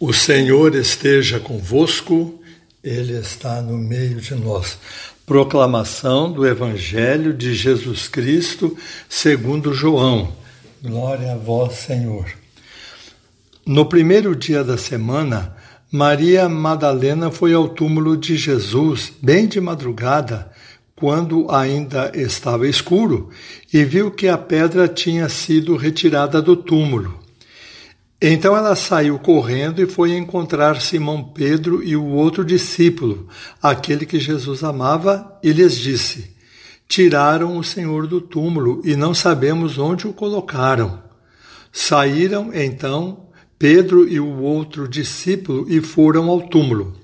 O Senhor esteja convosco, Ele está no meio de nós. Proclamação do Evangelho de Jesus Cristo segundo João. Glória a vós, Senhor. No primeiro dia da semana, Maria Madalena foi ao túmulo de Jesus, bem de madrugada, quando ainda estava escuro, e viu que a pedra tinha sido retirada do túmulo. Então ela saiu correndo e foi encontrar Simão Pedro e o outro discípulo, aquele que Jesus amava, e lhes disse: Tiraram o Senhor do túmulo e não sabemos onde o colocaram. Saíram então Pedro e o outro discípulo e foram ao túmulo.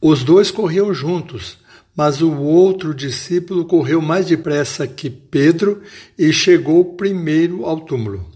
Os dois corriam juntos, mas o outro discípulo correu mais depressa que Pedro e chegou primeiro ao túmulo.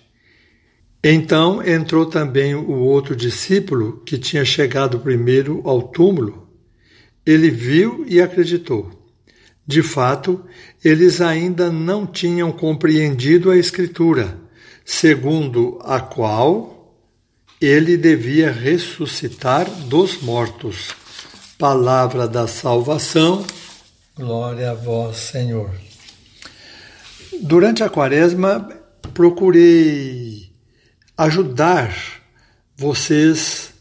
Então entrou também o outro discípulo, que tinha chegado primeiro ao túmulo. Ele viu e acreditou. De fato, eles ainda não tinham compreendido a Escritura, segundo a qual ele devia ressuscitar dos mortos. Palavra da salvação. Glória a vós, Senhor. Durante a quaresma, procurei ajudar vocês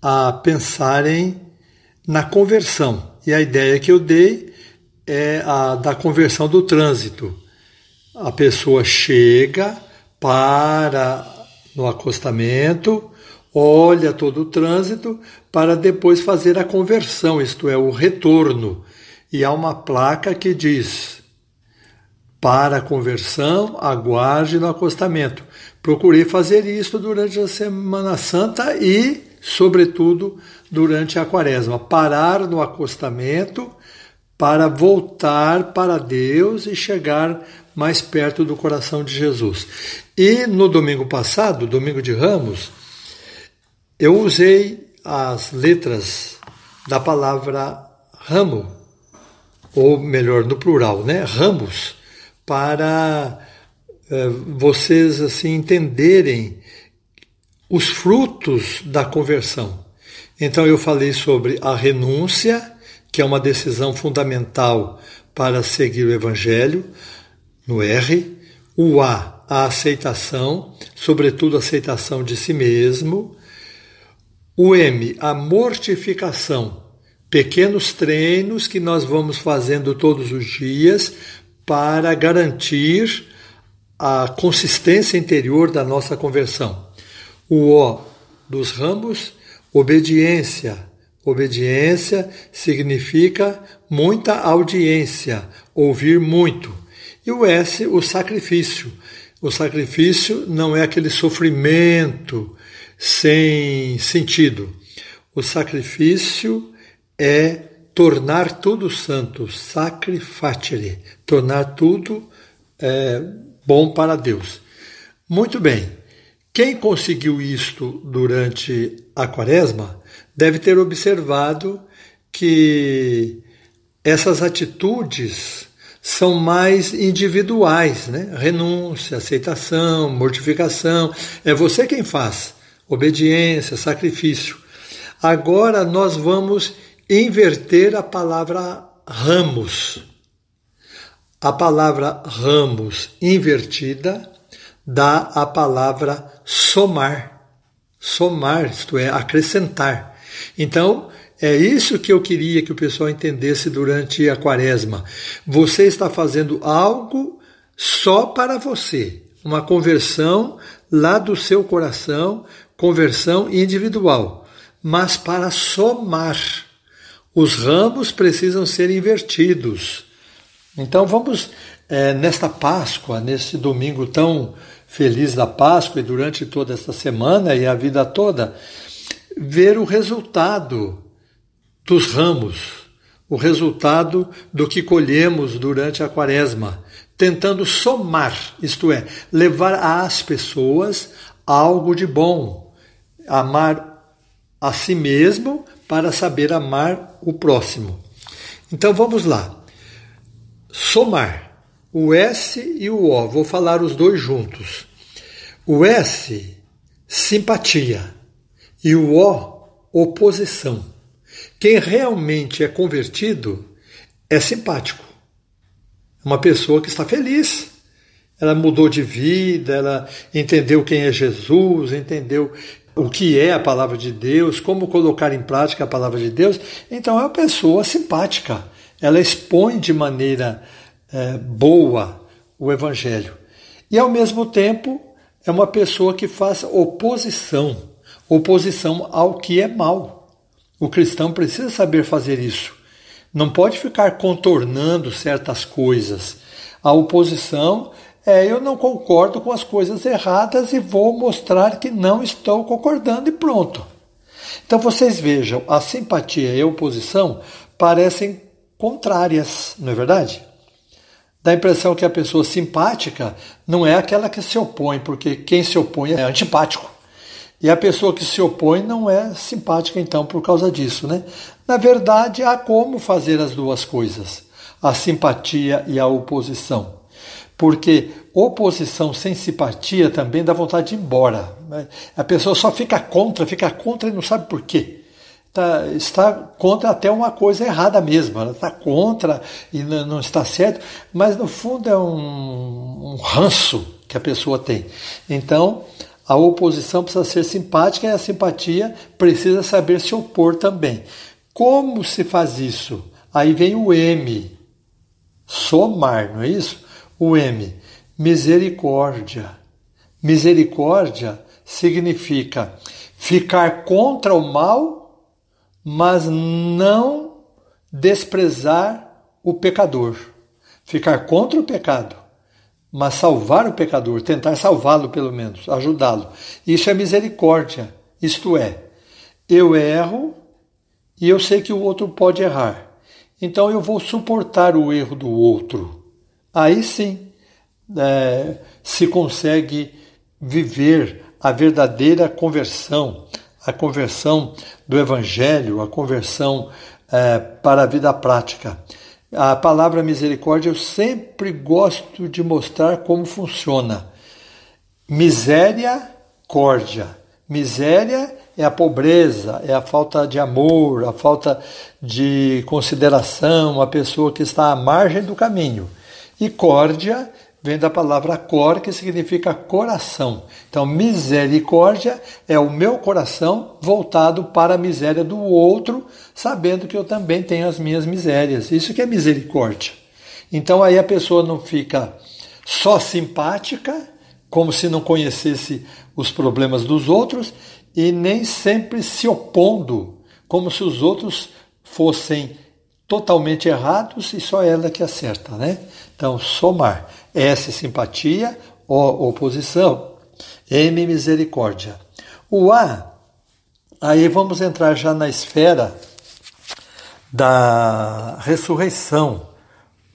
a pensarem na conversão. E a ideia que eu dei é a da conversão do trânsito. A pessoa chega, para no acostamento, olha todo o trânsito para depois fazer a conversão, isto é, o retorno. E há uma placa que diz: para a conversão, aguarde no acostamento. Procurei fazer isso durante a Semana Santa e, sobretudo, durante a Quaresma. Parar no acostamento para voltar para Deus e chegar mais perto do coração de Jesus. E no domingo passado, domingo de Ramos, eu usei as letras da palavra ramo, ou melhor, no plural, né? Ramos para vocês assim entenderem os frutos da conversão. Então eu falei sobre a renúncia, que é uma decisão fundamental para seguir o evangelho, no R, o A, a aceitação, sobretudo a aceitação de si mesmo, o M, a mortificação, pequenos treinos que nós vamos fazendo todos os dias para garantir a consistência interior da nossa conversão. O O dos ramos, obediência. Obediência significa muita audiência, ouvir muito. E o S, o sacrifício. O sacrifício não é aquele sofrimento sem sentido. O sacrifício é tornar tudo santo, sacrificere, tornar tudo é, bom para Deus. Muito bem, quem conseguiu isto durante a quaresma deve ter observado que essas atitudes são mais individuais, né? Renúncia, aceitação, mortificação, é você quem faz. Obediência, sacrifício. Agora nós vamos inverter a palavra ramos. A palavra ramos invertida dá a palavra somar. Somar, isto é, acrescentar. Então, é isso que eu queria que o pessoal entendesse durante a quaresma. Você está fazendo algo só para você, uma conversão lá do seu coração, conversão individual, mas para somar os ramos precisam ser invertidos. Então vamos, é, nesta Páscoa, nesse domingo tão feliz da Páscoa e durante toda esta semana e a vida toda, ver o resultado dos ramos, o resultado do que colhemos durante a quaresma, tentando somar, isto é, levar às pessoas algo de bom, amar a si mesmo para saber amar o próximo. Então vamos lá. Somar o S e o O, vou falar os dois juntos. O S, simpatia, e o O, oposição. Quem realmente é convertido é simpático. É uma pessoa que está feliz. Ela mudou de vida, ela entendeu quem é Jesus, entendeu o que é a palavra de Deus, como colocar em prática a palavra de Deus. Então é uma pessoa simpática. Ela expõe de maneira é, boa o Evangelho. E ao mesmo tempo é uma pessoa que faz oposição oposição ao que é mal. O cristão precisa saber fazer isso. Não pode ficar contornando certas coisas. A oposição é eu não concordo com as coisas erradas e vou mostrar que não estou concordando e pronto. Então vocês vejam, a simpatia e a oposição parecem contrárias, não é verdade? Dá a impressão que a pessoa simpática não é aquela que se opõe, porque quem se opõe é antipático. E a pessoa que se opõe não é simpática, então, por causa disso, né? Na verdade, há como fazer as duas coisas, a simpatia e a oposição. Porque oposição sem simpatia também dá vontade de ir embora. Né? A pessoa só fica contra, fica contra e não sabe por quê. Tá, está contra até uma coisa errada mesmo. Ela está contra e não, está certo, mas no fundo é um, um ranço que a pessoa tem. Então, a oposição precisa ser simpática e a simpatia precisa saber se opor também. Como se faz isso? Aí vem o M. Somar, não é isso? O M. Misericórdia. Misericórdia significa ficar contra o mal, mas não desprezar o pecador. Ficar contra o pecado, mas salvar o pecador, tentar salvá-lo pelo menos, ajudá-lo. Isso é misericórdia. Isto é, eu erro e eu sei que o outro pode errar. Então eu vou suportar o erro do outro. Aí sim é, se consegue viver a verdadeira conversão, a conversão do Evangelho, a conversão é, para a vida prática. A palavra misericórdia eu sempre gosto de mostrar como funciona. Miséria, córdia. Miséria é a pobreza, é a falta de amor, a falta de consideração, a pessoa que está à margem do caminho. E córdia vem da palavra cor, que significa coração. Então, misericórdia é o meu coração voltado para a miséria do outro, sabendo que eu também tenho as minhas misérias. Isso que é misericórdia. Então, aí a pessoa não fica só simpática, como se não conhecesse os problemas dos outros, e nem sempre se opondo, como se os outros fossem totalmente errados e só ela que acerta, né? Então, somar. S, simpatia. O, oposição. M, misericórdia. O A, aí vamos entrar já na esfera da ressurreição.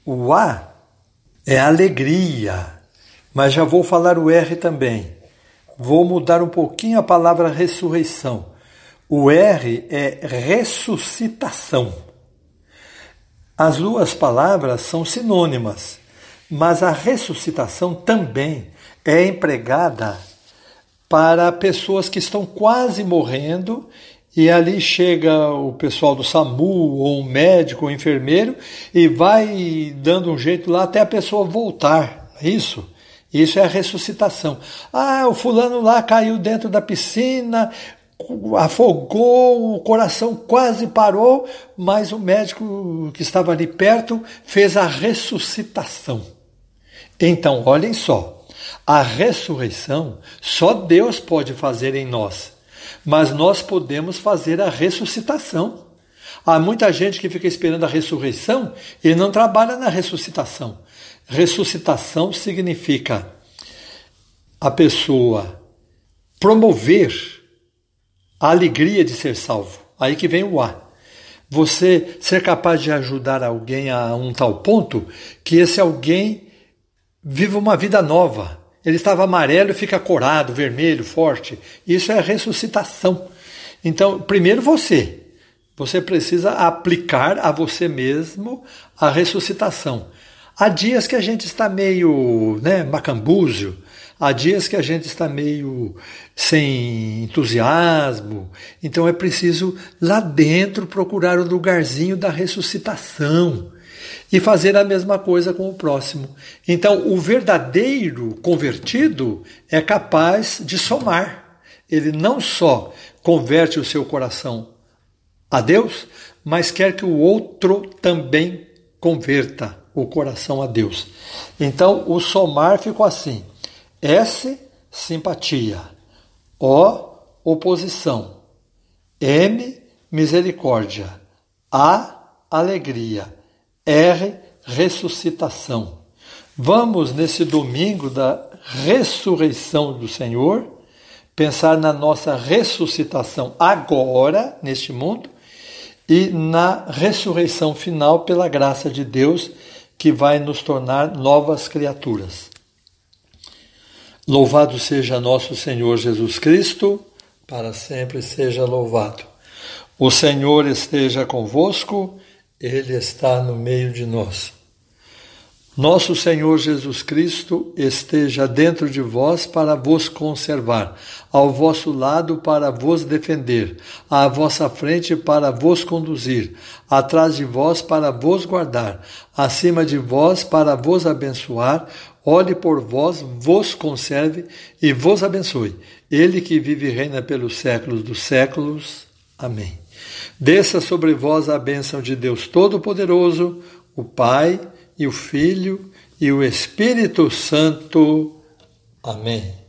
O A é alegria, mas já vou falar o R também. Vou mudar um pouquinho a palavra ressurreição. O R é ressuscitação. As duas palavras são sinônimas. Mas a ressuscitação também é empregada para pessoas que estão quase morrendo e ali chega o pessoal do SAMU, ou um médico, ou um enfermeiro, e vai dando um jeito lá até a pessoa voltar. É isso? Isso é a ressuscitação. Ah, o fulano lá caiu dentro da piscina, afogou, o coração quase parou, mas o médico que estava ali perto fez a ressuscitação. Então, olhem só, a ressurreição só Deus pode fazer em nós, mas nós podemos fazer a ressuscitação. Há muita gente que fica esperando a ressurreição e não trabalha na ressuscitação. Ressuscitação significa a pessoa promover a alegria de ser salvo. Aí que vem o A. você ser capaz de ajudar alguém a um tal ponto que esse alguém viva uma vida nova. Ele estava amarelo e fica corado, vermelho, forte. Isso é ressuscitação. Então, primeiro você. Você precisa aplicar a você mesmo a ressuscitação. Há dias que a gente está meio né, macambúzio, há dias que a gente está meio sem entusiasmo. Então é preciso lá dentro procurar o lugarzinho da ressuscitação e fazer a mesma coisa com o próximo. Então o verdadeiro convertido é capaz de somar. Ele não só converte o seu coração a Deus, mas quer que o outro também converta o coração a Deus. Então, o somar ficou assim: S, simpatia. O, oposição. M, misericórdia. A, alegria. R, ressuscitação. Vamos, nesse domingo da ressurreição do Senhor, pensar na nossa ressuscitação agora, neste mundo, e na ressurreição final pela graça de Deus que vai nos tornar novas criaturas. Louvado seja nosso Senhor Jesus Cristo, para sempre seja louvado. O Senhor esteja convosco, Ele está no meio de nós. Nosso Senhor Jesus Cristo esteja dentro de vós para vos conservar, ao vosso lado para vos defender, à vossa frente para vos conduzir, atrás de vós para vos guardar, acima de vós para vos abençoar, olhe por vós, vos conserve e vos abençoe. Ele que vive e reina pelos séculos dos séculos. Amém. Desça sobre vós a bênção de Deus Todo-Poderoso, o Pai, e o Filho e o Espírito Santo. Amém.